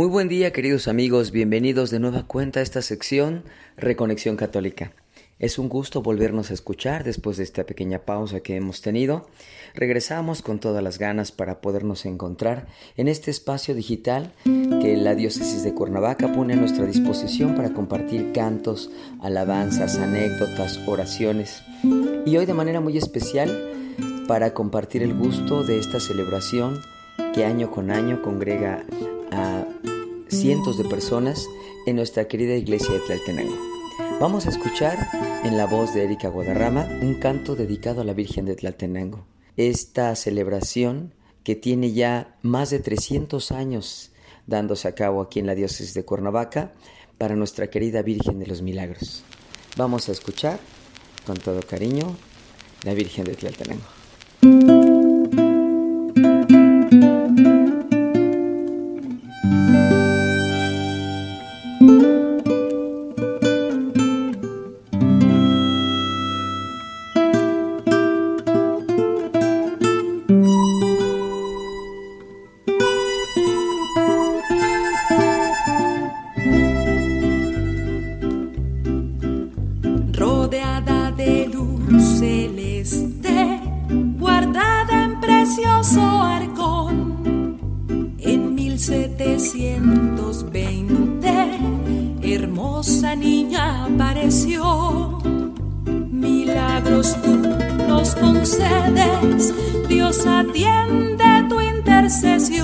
Muy buen día queridos amigos, bienvenidos de nueva cuenta a esta sección Reconexión Católica. Es un gusto volvernos a escuchar después de esta pequeña pausa que hemos tenido. Regresamos con todas las ganas para podernos encontrar en este espacio digital que la Diócesis de Cuernavaca pone a nuestra disposición para compartir cantos, alabanzas, anécdotas, oraciones. Y hoy de manera muy especial para compartir el gusto de esta celebración que año con año congrega a cientos de personas en nuestra querida iglesia de Tlaltenango. Vamos a escuchar en la voz de Erika Guadarrama un canto dedicado a la Virgen de Tlaltenango. Esta celebración que tiene ya más de 300 años dándose a cabo aquí en la diócesis de Cuernavaca para nuestra querida Virgen de los Milagros. Vamos a escuchar con todo cariño la Virgen de Tlaltenango. de luz celeste, guardada en precioso arcón. En 1720, hermosa niña apareció. Milagros tú nos concedes, Dios atiende tu intercesión.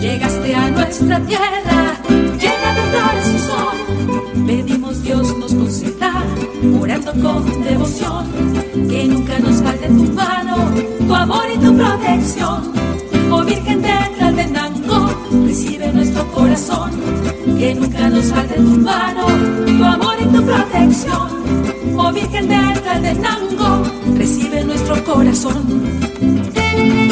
Llegaste a nuestra tierra, llena de flores y sol. Pedimos Dios nos conceda, orando con devoción, que nunca nos falte tu mano, tu amor y tu protección. Oh Virgen de Tlaltenango, recibe nuestro corazón, que nunca nos falte tu mano, tu amor y tu protección. Oh Virgen de Tlaltenango, recibe nuestro corazón. Thank you.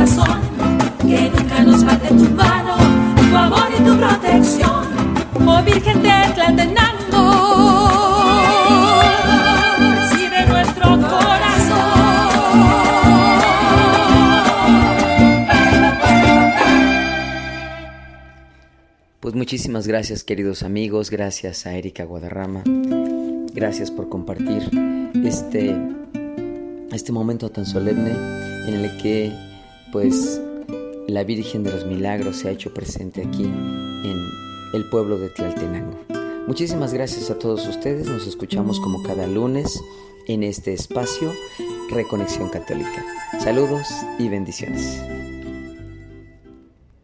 corazón, que nunca nos falte tu mano, tu amor y tu protección. Oh Virgen de Tlaltenango. Pues muchísimas gracias queridos amigos, gracias a Erika Guadarrama, gracias por compartir este, este momento tan solemne en el que pues la Virgen de los Milagros se ha hecho presente aquí en el pueblo de Tlaltenango. Muchísimas gracias a todos ustedes, nos escuchamos como cada lunes en este espacio Reconexión Católica. Saludos y bendiciones.